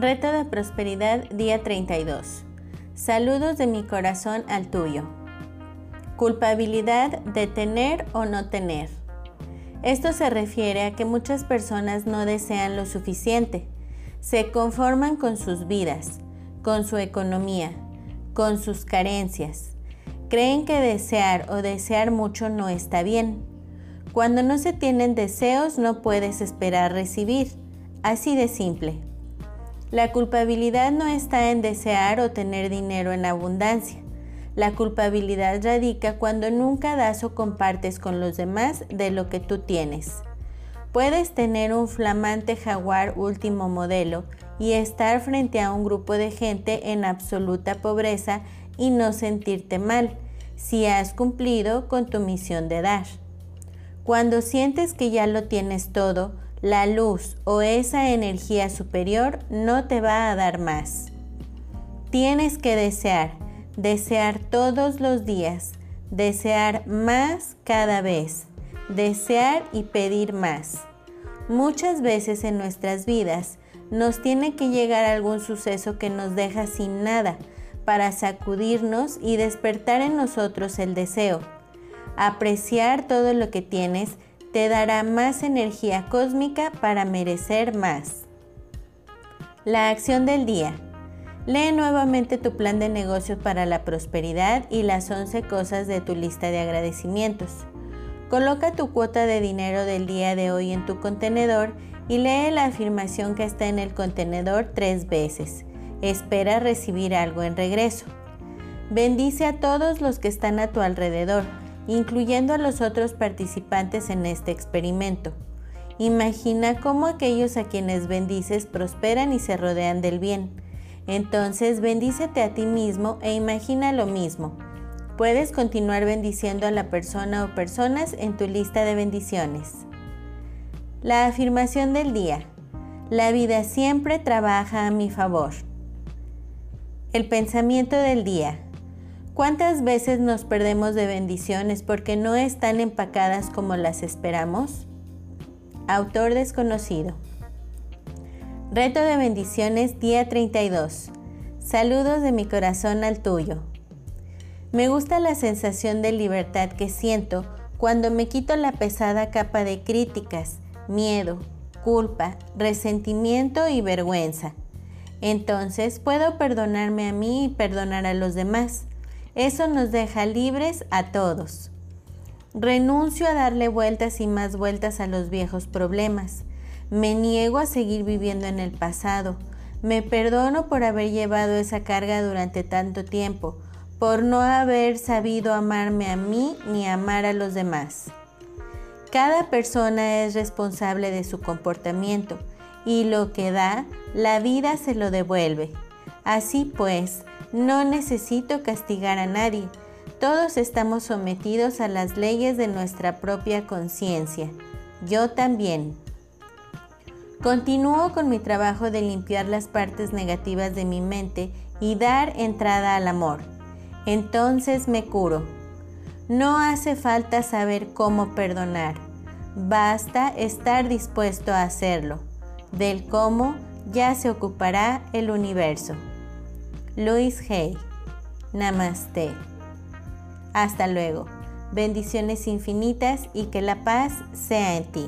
Reto de Prosperidad, día 32. Saludos de mi corazón al tuyo. Culpabilidad de tener o no tener. Esto se refiere a que muchas personas no desean lo suficiente. Se conforman con sus vidas, con su economía, con sus carencias. Creen que desear o desear mucho no está bien. Cuando no se tienen deseos no puedes esperar recibir. Así de simple. La culpabilidad no está en desear o tener dinero en abundancia. La culpabilidad radica cuando nunca das o compartes con los demás de lo que tú tienes. Puedes tener un flamante jaguar último modelo y estar frente a un grupo de gente en absoluta pobreza y no sentirte mal si has cumplido con tu misión de dar. Cuando sientes que ya lo tienes todo, la luz o esa energía superior no te va a dar más. Tienes que desear, desear todos los días, desear más cada vez, desear y pedir más. Muchas veces en nuestras vidas nos tiene que llegar algún suceso que nos deja sin nada para sacudirnos y despertar en nosotros el deseo. Apreciar todo lo que tienes te dará más energía cósmica para merecer más. La acción del día. Lee nuevamente tu plan de negocios para la prosperidad y las 11 cosas de tu lista de agradecimientos. Coloca tu cuota de dinero del día de hoy en tu contenedor y lee la afirmación que está en el contenedor tres veces. Espera recibir algo en regreso. Bendice a todos los que están a tu alrededor incluyendo a los otros participantes en este experimento. Imagina cómo aquellos a quienes bendices prosperan y se rodean del bien. Entonces bendícete a ti mismo e imagina lo mismo. Puedes continuar bendiciendo a la persona o personas en tu lista de bendiciones. La afirmación del día. La vida siempre trabaja a mi favor. El pensamiento del día. ¿Cuántas veces nos perdemos de bendiciones porque no están empacadas como las esperamos? Autor desconocido. Reto de bendiciones día 32. Saludos de mi corazón al tuyo. Me gusta la sensación de libertad que siento cuando me quito la pesada capa de críticas, miedo, culpa, resentimiento y vergüenza. Entonces puedo perdonarme a mí y perdonar a los demás. Eso nos deja libres a todos. Renuncio a darle vueltas y más vueltas a los viejos problemas. Me niego a seguir viviendo en el pasado. Me perdono por haber llevado esa carga durante tanto tiempo, por no haber sabido amarme a mí ni amar a los demás. Cada persona es responsable de su comportamiento y lo que da, la vida se lo devuelve. Así pues, no necesito castigar a nadie. Todos estamos sometidos a las leyes de nuestra propia conciencia. Yo también. Continúo con mi trabajo de limpiar las partes negativas de mi mente y dar entrada al amor. Entonces me curo. No hace falta saber cómo perdonar. Basta estar dispuesto a hacerlo. Del cómo ya se ocupará el universo. Luis Hay. Namaste. Hasta luego. Bendiciones infinitas y que la paz sea en ti.